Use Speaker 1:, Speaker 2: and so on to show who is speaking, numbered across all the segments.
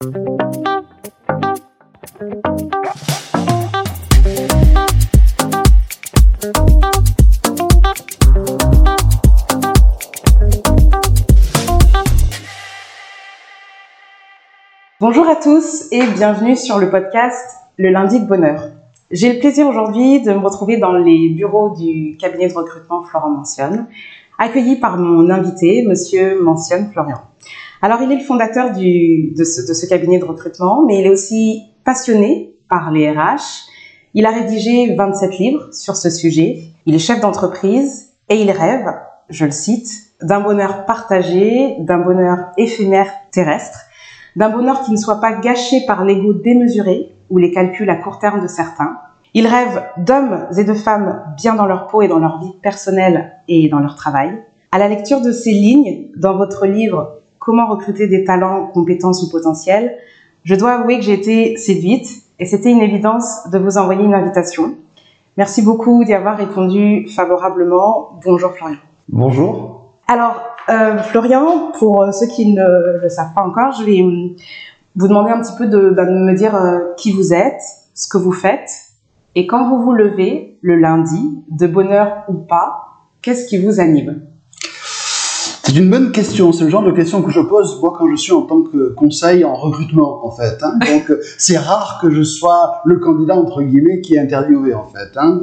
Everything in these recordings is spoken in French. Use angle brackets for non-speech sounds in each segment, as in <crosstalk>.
Speaker 1: Bonjour à tous et bienvenue sur le podcast Le lundi de bonheur. J'ai le plaisir aujourd'hui de me retrouver dans les bureaux du cabinet de recrutement Florent Mentionne, accueilli par mon invité, Monsieur Mentionne Florian. Alors, il est le fondateur du, de, ce, de ce cabinet de recrutement, mais il est aussi passionné par les RH. Il a rédigé 27 livres sur ce sujet. Il est chef d'entreprise et il rêve, je le cite, d'un bonheur partagé, d'un bonheur éphémère terrestre, d'un bonheur qui ne soit pas gâché par l'ego démesuré ou les calculs à court terme de certains. Il rêve d'hommes et de femmes bien dans leur peau et dans leur vie personnelle et dans leur travail. À la lecture de ces lignes dans votre livre Comment recruter des talents, compétences ou potentiels, je dois avouer que j'ai été séduite et c'était une évidence de vous envoyer une invitation. Merci beaucoup d'y avoir répondu favorablement. Bonjour Florian.
Speaker 2: Bonjour.
Speaker 1: Alors, euh, Florian, pour ceux qui ne le savent pas encore, je vais vous demander un petit peu de, bah, de me dire euh, qui vous êtes, ce que vous faites, et quand vous vous levez le lundi, de bonne heure ou pas, qu'est-ce qui vous anime?
Speaker 2: C'est une bonne question. C'est le genre de question que je pose moi quand je suis en tant que conseil en recrutement en fait. Hein. Donc <laughs> c'est rare que je sois le candidat entre guillemets qui est interviewé en fait. Hein.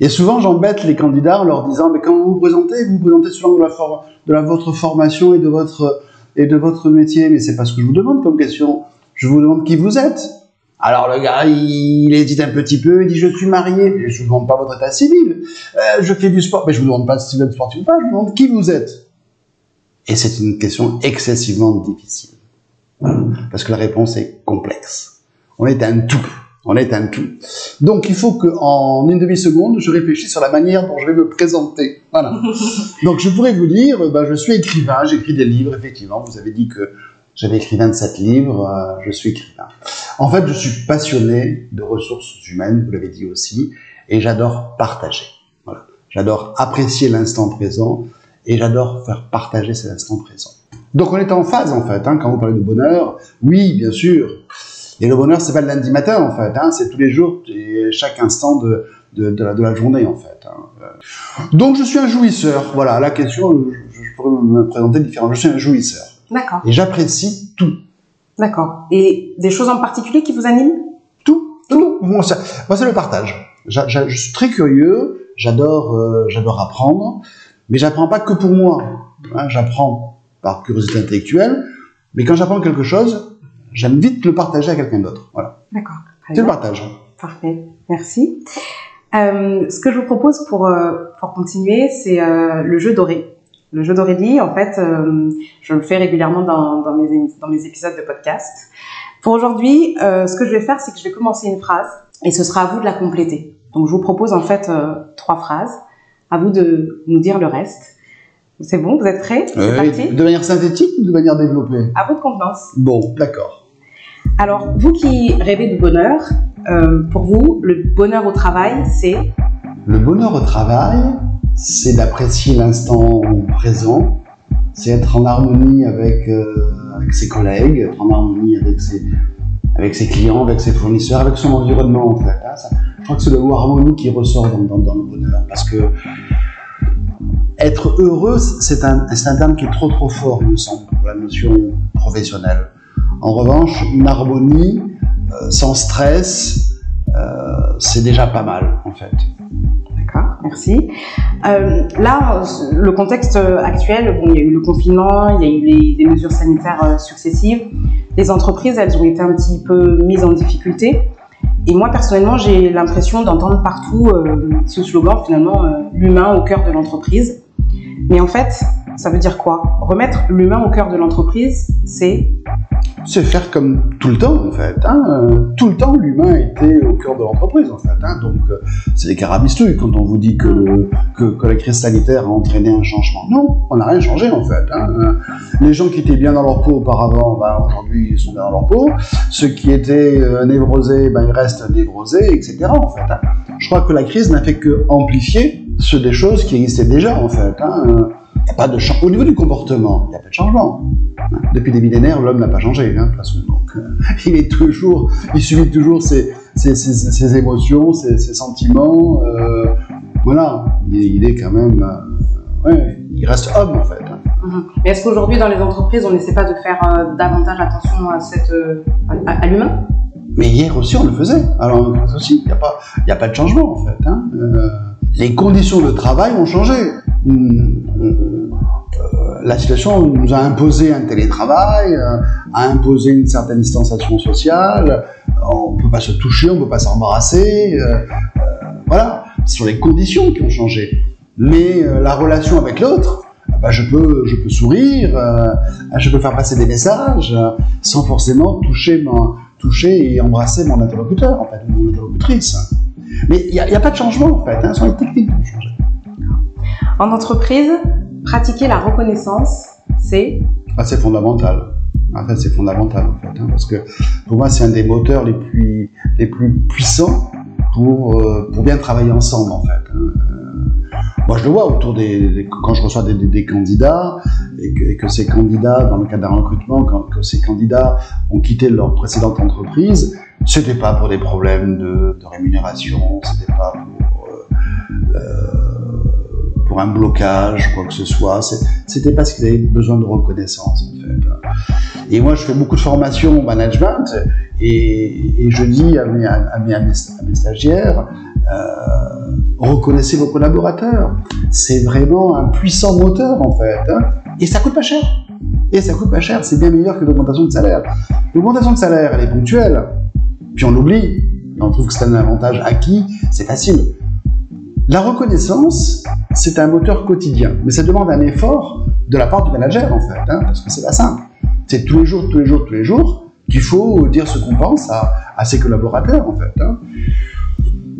Speaker 2: Et souvent j'embête les candidats en leur disant mais quand vous vous présentez, vous vous présentez selon de la, de la votre formation et de votre et de votre métier. Mais c'est pas ce que je vous demande comme question. Je vous demande qui vous êtes. Alors le gars, il, hésite un petit peu, il dit je suis marié, mais je vous demande pas votre état civil. Euh, je fais du sport, mais je vous demande pas si vous êtes sportif ou pas, je vous demande qui vous êtes. Et c'est une question excessivement difficile. Parce que la réponse est complexe. On est un tout. On est un tout. Donc il faut qu'en une demi-seconde, je réfléchisse sur la manière dont je vais me présenter. Voilà. <laughs> Donc je pourrais vous dire, ben, je suis écrivain, j'écris des livres, effectivement. Vous avez dit que j'avais écrit 27 livres, euh, je suis écrivain. En fait, je suis passionné de ressources humaines, vous l'avez dit aussi, et j'adore partager. Voilà. J'adore apprécier l'instant présent et j'adore faire partager cet instant présent. Donc on est en phase en fait, hein, quand vous parlez de bonheur, oui, bien sûr. Et le bonheur, c'est pas le lundi matin en fait, hein, c'est tous les jours et chaque instant de, de, de, la, de la, journée en fait. Hein. Donc je suis un jouisseur. Voilà, la question, je, je pourrais me présenter différemment. Je suis un jouisseur.
Speaker 1: D'accord.
Speaker 2: Et j'apprécie.
Speaker 1: D'accord. Et des choses en particulier qui vous animent
Speaker 2: Tout, tout. Moi, c'est le partage. je suis très curieux. J'adore, euh, j'adore apprendre, mais j'apprends pas que pour moi. Hein, j'apprends par curiosité intellectuelle, mais quand j'apprends quelque chose, j'aime vite le partager à quelqu'un d'autre. Voilà.
Speaker 1: D'accord.
Speaker 2: C'est le partage.
Speaker 1: Parfait. Merci. Euh, ce que je vous propose pour euh, pour continuer, c'est le jeu doré. Le jeu d'Aurélie, en fait, euh, je le fais régulièrement dans, dans, mes, dans mes épisodes de podcast. Pour aujourd'hui, euh, ce que je vais faire, c'est que je vais commencer une phrase et ce sera à vous de la compléter. Donc, je vous propose en fait euh, trois phrases. À vous de nous dire le reste. C'est bon, vous êtes prêts?
Speaker 2: C'est parti? De manière synthétique ou de manière développée?
Speaker 1: À votre convenance.
Speaker 2: Bon, d'accord.
Speaker 1: Alors, vous qui rêvez de bonheur, pour vous, le bonheur au travail, c'est?
Speaker 2: Le bonheur au travail, c'est d'apprécier l'instant présent, c'est être en harmonie avec, euh, ses collègues, être en harmonie avec ses, clients, avec ses fournisseurs, avec son environnement en fait. Hein. Je crois que c'est le mot harmonie qui ressort dans, le bonheur parce que être heureux, c'est un, terme qui est trop trop fort, me semble, pour la notion professionnelle. En revanche, une harmonie euh, sans stress, euh, c'est déjà pas mal en fait.
Speaker 1: Merci. Euh, là, le contexte actuel, bon, il y a eu le confinement, il y a eu des mesures sanitaires euh, successives. Les entreprises, elles ont été un petit peu mises en difficulté. Et moi, personnellement, j'ai l'impression d'entendre partout euh, ce slogan, finalement, euh, l'humain au cœur de l'entreprise. Mais en fait, ça veut dire quoi? Remettre l'humain au cœur de l'entreprise, c'est
Speaker 2: c'est faire comme tout le temps en fait. Hein. Tout le temps, l'humain était au cœur de l'entreprise en fait. Hein. Donc euh, c'est des carabistouilles quand on vous dit que, que, la crise sanitaire a entraîné un changement. Non, on n'a rien changé en fait. Hein. Les gens qui étaient bien dans leur peau auparavant, ben, aujourd'hui ils sont bien dans leur peau. Ceux qui étaient euh, névrosés, ben, ils restent névrosés, etc. En fait. Je crois que la crise n'a fait que amplifier ce des choses qui existaient déjà en fait. Y a pas de Au niveau du comportement, il n'y a pas de changement. Depuis des millénaires, l'homme n'a pas changé, hein, de toute façon. Donc, euh, <laughs> il est toujours, il subit toujours ses, ses, ses, ses émotions, ses, sentiments. Euh, voilà, il est, il est, quand même, euh, ouais, il reste homme en fait. Hein.
Speaker 1: Mhm. Mais est-ce qu'aujourd'hui, dans les entreprises, on n'essaie pas de faire euh, davantage attention à, cette, à, à l'humain?
Speaker 2: Mais hier aussi, on le faisait. Alors, aussi, il n'y a, pas, a pas de changement en fait. Hein. Euh, les conditions de travail ont changé. La situation nous a imposé un télétravail, a imposé une certaine distanciation sociale. On ne peut pas se toucher, on ne peut pas s'embrasser. voilà, ce sont les conditions qui ont changé. Mais la relation avec l'autre, bah, je, peux, je peux sourire, euh, je peux faire passer des messages euh, sans forcément toucher, mon, toucher et embrasser mon interlocuteur, en fait, mon interlocutrice. Mais il n'y a, a, pas de changement, en fait. Hein, ce sont les techniques qui ont changé.
Speaker 1: En entreprise, pratiquer la reconnaissance, c'est
Speaker 2: ah, C'est fondamental. En fait, c'est fondamental, en fait. Hein, parce que pour moi, c'est un des moteurs les plus, les plus puissants pour, euh, pour bien travailler ensemble, en fait. Hein. Moi, je le vois autour des, quand je reçois des, candidats et que, ces candidats, dans le cadre d'un recrutement, quand que ces candidats ont quitté leur précédente entreprise, c'était pas pour des problèmes de, de rémunération, c'était pas pour euh, euh, un blocage, quoi que ce soit. C'était parce qu'ils avaient besoin de reconnaissance, en fait. Et moi, je fais beaucoup de formation au management et, je dis à mes stagiaires, euh, reconnaissez vos collaborateurs. C'est vraiment un puissant moteur en fait. Hein. Et ça coûte pas cher. Et ça coûte pas cher, c'est bien meilleur que l'augmentation de salaire. L'augmentation de salaire, elle est ponctuelle. Puis on l'oublie. On trouve que c'est un avantage acquis, c'est facile. La reconnaissance, c'est un moteur quotidien, mais ça demande un effort de la part du manager en fait, hein, parce que c'est pas simple. C'est tous les jours, tous les jours, tous les jours qu'il faut dire ce qu'on pense à, ses collaborateurs en fait. Hein.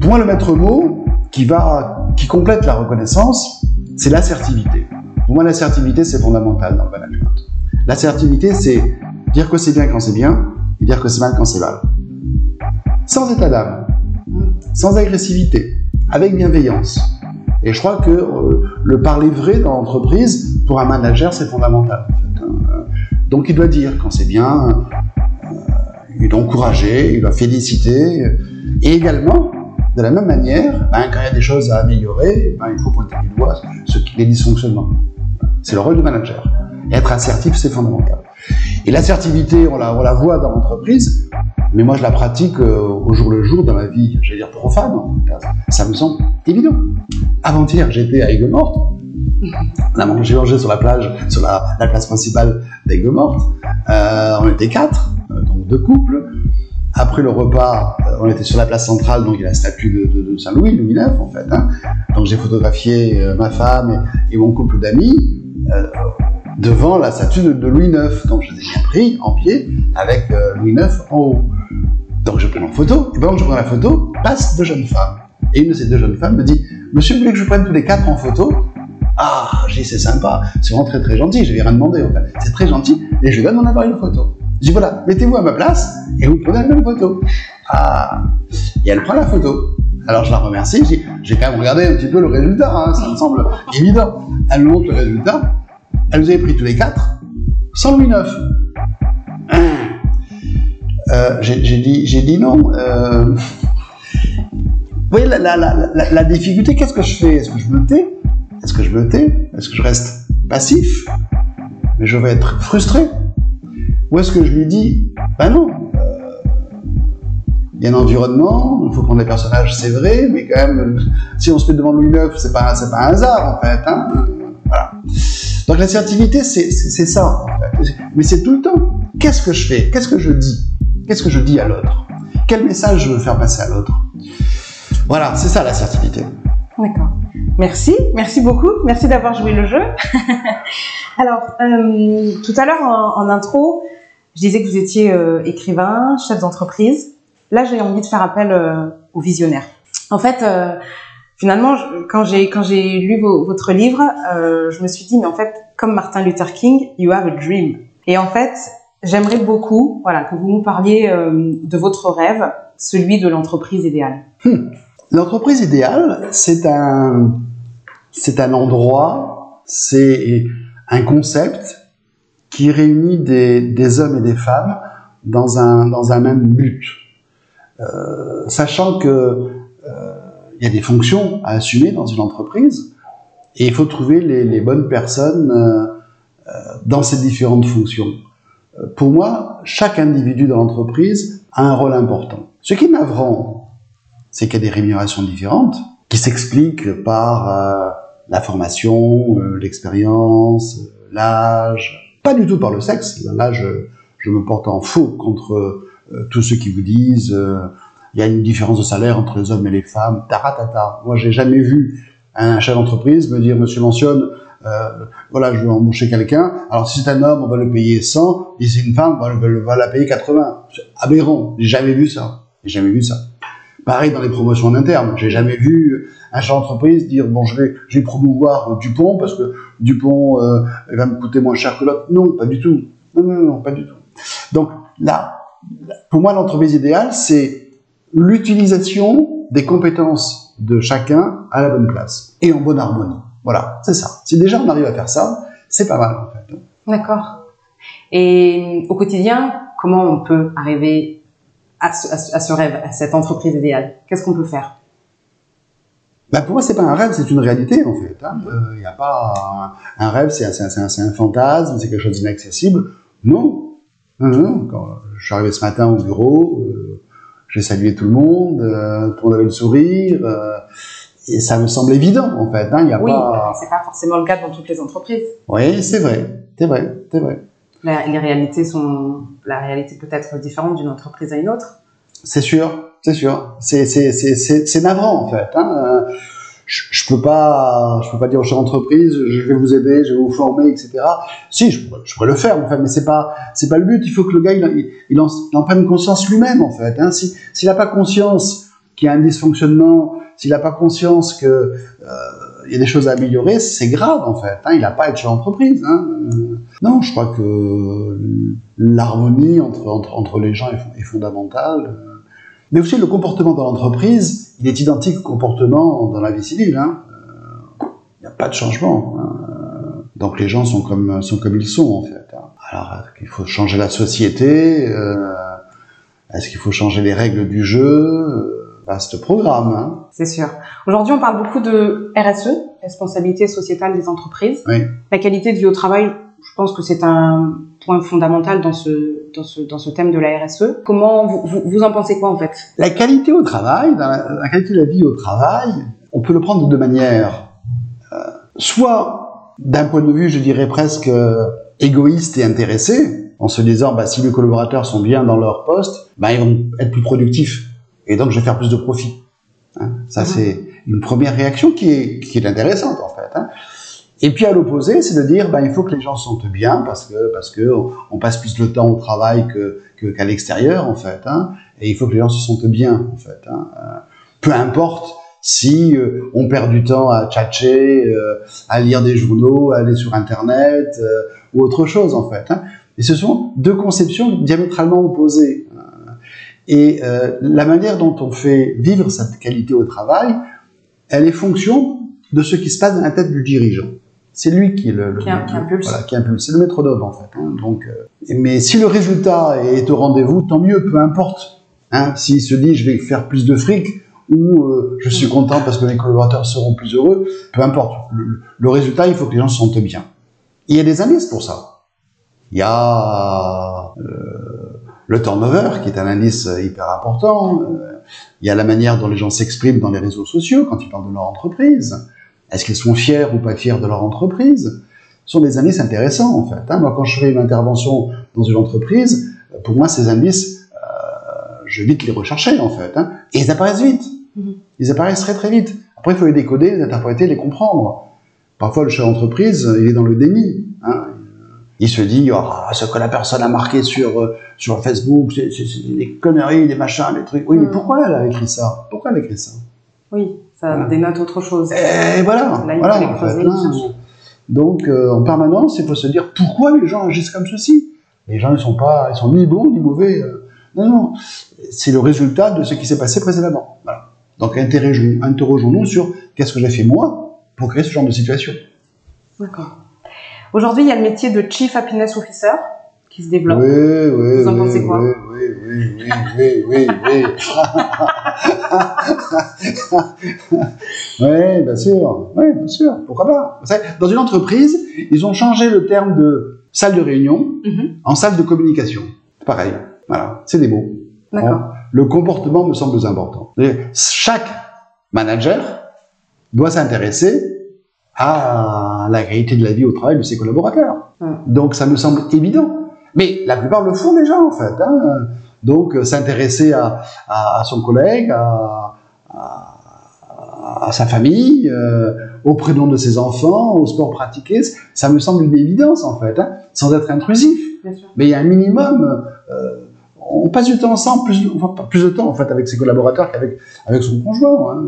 Speaker 2: Pour moi, le maître mot qui va, qui complète la reconnaissance, c'est l'assertivité. Pour moi, l'assertivité, c'est fondamental dans le management. L'assertivité, c'est dire que c'est bien quand c'est bien et dire que c'est mal quand c'est mal. Sans état d'âme, sans agressivité, avec bienveillance. Et je crois que euh, le parler vrai dans l'entreprise, pour un manager, c'est fondamental. Hein. Donc il doit dire quand c'est bien, euh, il doit encourager, il doit féliciter, et également de la même manière, ben, quand il y a des choses à améliorer, ben, il faut pointer du doigt ce qui les dysfonctionnements. C'est le rôle du manager. Être assertif, c'est fondamental. Et l'assertivité, on la, on la voit dans l'entreprise, mais moi je la pratique euh, au jour le jour dans ma vie, j'allais dire profane. Ça me semble évident. Avant-hier, j'étais à Aigues-Mortes. On a mangé, sur la plage, sur la, la place principale d'Aigues-Mortes. Euh, on était quatre, euh, donc deux couples. Après le repas, on était sur la place centrale, donc il y a la statue de, Saint-Louis, Louis IX en fait. Hein. Donc j'ai photographié ma femme et, mon couple d'amis devant la statue de, Louis IX. Donc je les ai bien pris en pied avec Louis IX en haut. Donc je prends en photo, et pendant que je prends la photo, passe deux jeunes femmes. Et une de ces deux jeunes femmes me dit Monsieur, vous voulez que je prenne tous les quatre en photo? Ah, j'ai dit c'est sympa, c'est vraiment très très gentil, je vais rien demander en fait. C'est très gentil, et je lui donne mon appareil photo. Je dis voilà, mettez-vous à ma place et vous prenez la même photo. Ah, et elle prend la photo. Alors je la remercie, je dis, j'ai quand même regardé un petit peu le résultat, hein, ça me semble évident. Elle me montre le résultat. Elle nous avait pris tous les quatre, 100 Louis neuf. Euh, j'ai dit, non. Euh... Vous voyez la, difficulté, qu'est-ce que je fais? Est-ce que je me tais? Est-ce que je me tais? Est-ce que je reste passif? Mais je vais être frustré. Ou est-ce que je lui dis, ben non, euh, il y a un environnement, il faut prendre des personnages, c'est vrai, mais quand même, si on se met devant Louis IX, c'est pas, pas un hasard, en fait. Hein voilà. Donc l'assertivité, c'est, c'est, ça. Mais c'est tout le temps. Qu'est-ce que je fais? Qu'est-ce que je dis? Qu'est-ce que je dis à l'autre? Quel message je veux faire passer à l'autre? Voilà, c'est ça l'assertivité.
Speaker 1: D'accord. Merci, merci beaucoup, merci d'avoir joué le jeu. <laughs> Alors, euh, tout à l'heure en, en intro, je disais que vous étiez euh, écrivain, chef d'entreprise. Là, j'ai envie de faire appel euh, aux visionnaires. En fait, euh, finalement, quand j'ai quand j'ai lu votre livre, je me suis dit, mais en fait, comme Martin Luther King, you have a dream. Et en fait, j'aimerais beaucoup, voilà, que vous nous parliez de votre rêve, celui de l'entreprise idéale.
Speaker 2: Hmm. L'entreprise idéale, c'est un c'est un endroit c'est un concept qui réunit des, hommes et des femmes dans un, dans un même but. Euh, sachant que euh, il y a des fonctions à assumer dans une entreprise et il faut trouver les, bonnes personnes euh, euh dans ces différentes fonctions. Euh, pour moi, chaque individu dans l'entreprise a un rôle important. Ce qui est c'est qu'il y a des rémunérations différentes qui s'expliquent par euh, la formation, l'expérience, l'âge, pas du tout par le sexe. Là, je, me porte en faux contre euh, tous ceux qui vous disent euh, il y a une différence de salaire entre les hommes et les femmes. Taratata. Moi, j'ai jamais vu un chef d'entreprise me dire Monsieur mentionne, euh, voilà, je veux embaucher quelqu'un. Alors si c'est un homme, on va le payer 100, et si c'est une femme, on va, la payer 80. C'est aberrant. J'ai jamais vu ça. J'ai jamais vu ça. Pareil dans les promotions en interne. J'ai jamais vu un chef d'entreprise dire bon, je vais, je vais promouvoir Dupont parce que Dupont euh, va me coûter moins cher que l'autre. Non, pas du tout. Non, non, non, pas du tout. Donc là, pour moi, l'entreprise idéale, c'est l'utilisation des compétences de chacun à la bonne place et en bonne harmonie. Voilà, c'est ça. Si déjà on arrive à faire ça, c'est pas mal en fait.
Speaker 1: D'accord. Et au quotidien, comment on peut arriver à ce, à ce rêve, à cette entreprise idéale? Qu'est-ce qu'on peut faire?
Speaker 2: Ben pour moi, c'est pas un rêve, c'est une réalité en fait. Il hein. n'y euh, a pas un, un rêve, c'est un, un, un, fantasme, c'est quelque chose d'inaccessible. Non, non, Quand je suis arrivé ce matin au bureau, euh, j'ai salué tout le monde, euh, tout le monde avait le sourire. Et ça me semble évident en fait. Hein, y a
Speaker 1: oui, pas... c'est pas forcément le cas dans toutes les entreprises.
Speaker 2: Oui, c'est vrai, c'est vrai, c'est vrai.
Speaker 1: La, les réalités sont, la réalité peut être différente d'une entreprise à une autre.
Speaker 2: C'est sûr, c'est sûr. C'est navrant en fait. Hein. Je, je peux pas je peux pas dire aux chefs d'entreprise je vais vous aider, je vais vous former, etc. Si je pourrais, je pourrais le faire en fait, mais c'est pas c'est pas le but. Il faut que le gars il, il, en, il en prenne conscience lui-même en fait. Hein. Si s'il a pas conscience qu'il y a un dysfonctionnement, s'il n'a pas conscience que euh, il y a des choses à améliorer, c'est grave en fait. Hein. Il n'a pas à être chef d'entreprise. Hein. non, je crois que l'harmonie entre, entre, entre les gens est, fondamentale. Mais aussi le comportement dans l'entreprise, il est identique au comportement dans la vie civile. Hein. Il n'y a pas de changement. Donc les gens sont comme, sont comme ils sont en fait. Alors qu'il faut changer la société? Euh, Est-ce qu'il faut changer les règles du jeu? Vaste programme. Hein.
Speaker 1: C'est sûr. Aujourd'hui, on parle beaucoup de RSE, responsabilité sociétale des entreprises.
Speaker 2: Oui.
Speaker 1: La qualité de vie au travail, je pense que c'est un point fondamental dans ce, dans ce, dans ce thème de la RSE. Comment vous, vous, vous en pensez quoi en fait?
Speaker 2: La qualité au travail, dans la, la, qualité de la vie au travail, on peut le prendre de deux manières. Euh, soit d'un point de vue, je dirais presque euh, égoïste et intéressé, en se disant bah, si mes collaborateurs sont bien dans leur poste, bah, ils vont être plus productifs et donc je vais faire plus de profit. Hein ça, mmh. c'est une première réaction qui est, qui est intéressante en fait. Hein et puis à l'opposé, c'est de dire, ben, il faut que les gens se sentent bien parce que parce que on passe plus de temps au travail que qu'à l'extérieur en fait, hein, et il faut que les gens se sentent bien en fait. Hein. Peu importe si euh, on perd du temps à tchatcher, euh, à lire des journaux, à aller sur Internet euh, ou autre chose en fait. Hein. Et ce sont deux conceptions diamétralement opposées. Et euh, la manière dont on fait vivre cette qualité au travail, elle est fonction de ce qui se passe dans la tête du dirigeant. C'est lui qui, le,
Speaker 1: qui, le, qui impulse.
Speaker 2: Voilà, qui impulse. C'est le métronome en fait. Hein. Donc, euh, mais si le résultat est au rendez-vous, tant mieux, peu importe. Hein. S'il se dit je vais faire plus de fric ou euh, je suis content parce que mes collaborateurs seront plus heureux, peu importe. Le, le, résultat, il faut que les gens se sentent bien. Il y a des indices pour ça. Il y a euh, le turnover qui est un indice hyper important. Euh, il y a la manière dont les gens s'expriment dans les réseaux sociaux quand ils parlent de leur entreprise. Est-ce qu'ils sont fiers ou pas fiers de leur entreprise? Ce sont des indices intéressants, en fait. Hein. Moi, quand je fais une intervention dans une entreprise, pour moi, ces indices, euh, je vite les rechercher, en fait. Hein. Et ils apparaissent vite. Mm-hmm. Ils apparaissent très, très vite. Après, il faut les décoder, les interpréter, les comprendre. Parfois, le chef d'entreprise, il est dans le déni. Hein. Il se dit, oh, ce que la personne a marqué sur, euh, sur Facebook, c'est des conneries, des machins, des trucs. Oui, mais mm. pourquoi elle a écrit ça? Pourquoi elle a écrit ça?
Speaker 1: Oui ça voilà. dénote autre chose.
Speaker 2: Et voilà. Là, voilà en fait, donc, euh, en permanence, il faut se dire pourquoi les gens agissent comme ceci. Les gens, ils sont pas, ils sont ni bons ni mauvais. Euh, non, non. C'est le résultat de ce qui s'est passé précédemment. Voilà. Donc, interrogeons-nous sur qu'est-ce que j'ai fait moi pour créer ce genre de situation.
Speaker 1: D'accord. Aujourd'hui, il y a le métier de Chief Happiness Officer qui se développe.
Speaker 2: Oui, oui,
Speaker 1: Vous en
Speaker 2: oui,
Speaker 1: pensez quoi
Speaker 2: oui, oui, oui, oui, oui, oui, oui. <laughs> oui, bien sûr. Oui, bien sûr. Pourquoi pas? Dans une entreprise, ils ont changé le terme de salle de réunion
Speaker 1: Mhm.
Speaker 2: en salle de communication. Pareil. Voilà, c'est des mots.
Speaker 1: D'accord.
Speaker 2: Le comportement me semble important. Chaque manager doit s'intéresser à la qualité de la vie au travail de ses collaborateurs. Donc ça me semble évident. Mais la plupart le font déjà en fait. hein. Donc euh, s'intéresser à, à- à son collègue, à, sa famille, euh, au prénom de ses enfants, au sport pratiqué, ça me semble une évidence en fait, hein, sans être intrusif.
Speaker 1: Bien sûr.
Speaker 2: Mais il y a un minimum. euh, on passe du temps ensemble, plus, enfin, pas plus de temps en fait avec ses collaborateurs qu'avec avec son conjoint. hein.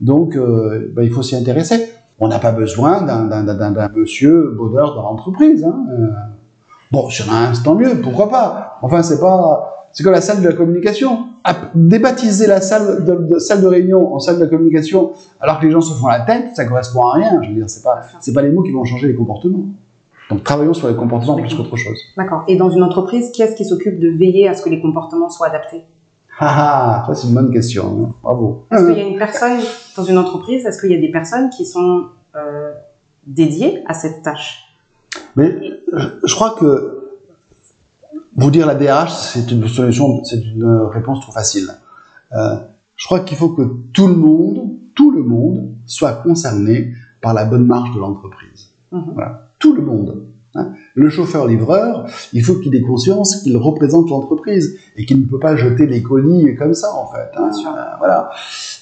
Speaker 2: Donc, euh, ben, il faut s'y intéresser. On n'a pas besoin d'un- monsieur bonheur dans l'entreprise. Hein. Euh, Bon, sur un, c'est tant mieux, pourquoi pas. Enfin, c'est pas, c'est comme la salle de la communication. Ap- Débaptiser la salle de, salle de réunion en salle de la communication, alors que les gens se font la tête, ça correspond à rien. Je veux dire, c'est pas, pas les mots qui vont changer les comportements. Donc, travaillons sur les comportements plus qu'autre chose.
Speaker 1: D'accord. Et dans une entreprise, qui est-ce qui s'occupe de veiller à ce que les comportements soient adaptés?
Speaker 2: Ah, ah, ça c'est une bonne question. hein. Bravo.
Speaker 1: Est-ce qu'il y a une personne dans une entreprise Est-ce qu'il y a des personnes qui sont euh, dédiées à cette tâche?
Speaker 2: Mais je, je crois que vous dire la DRH, c'est une solution, c'est une réponse trop facile. Euh, je crois qu'il faut que tout le monde, tout le monde, soit concerné par la bonne marche de l'entreprise.
Speaker 1: Mhm.
Speaker 2: Voilà, tout le monde. Hein. Le chauffeur-livreur, il faut qu'il ait conscience qu'il représente l'entreprise et qu'il ne peut pas jeter les colis comme ça, en fait. hein. Euh, voilà.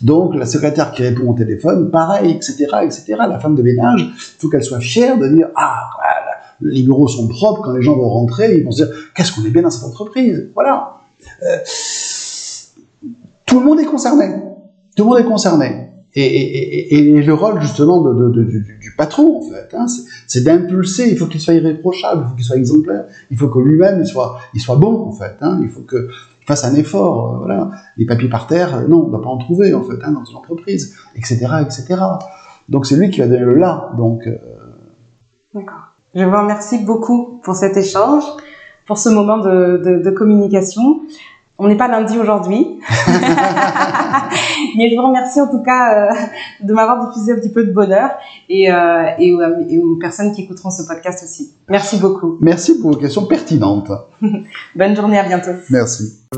Speaker 2: Donc, la secrétaire qui répond au téléphone, pareil, etc., etc. La femme de ménage, il faut qu'elle soit fière de dire ah, voilà, les bureaux sont propres. Quand les gens vont rentrer, ils vont se dire qu'est-ce qu'on est bien dans cette entreprise? Voilà. Euh, tout le monde est concerné. Tout le monde est concerné. Et, le rôle justement du, patron, en fait, hein, c'est- d'impulser. Il faut qu'il soit irréprochable, il faut qu'il soit exemplaire, il faut que lui-même il soit, il soit bon, en fait. hein, il faut que il fasse un effort. euh, voilà, les papiers par terre, euh, non, on ne doit pas en trouver, en fait, hein, dans une entreprise, etc., etc. Donc c'est lui qui va donner le là. Donc euh,
Speaker 1: D'accord. Je vous remercie beaucoup pour cet échange, pour ce moment de communication. On n'est pas lundi aujourd'hui, <laughs> mais je vous remercie en tout cas euh, de m'avoir diffusé un petit peu de bonheur et, euh, et, aux, et aux personnes qui écouteront ce podcast aussi. Merci beaucoup.
Speaker 2: merci pour vos questions pertinentes. <laughs>
Speaker 1: Bonne journée, à bientôt.
Speaker 2: Merci.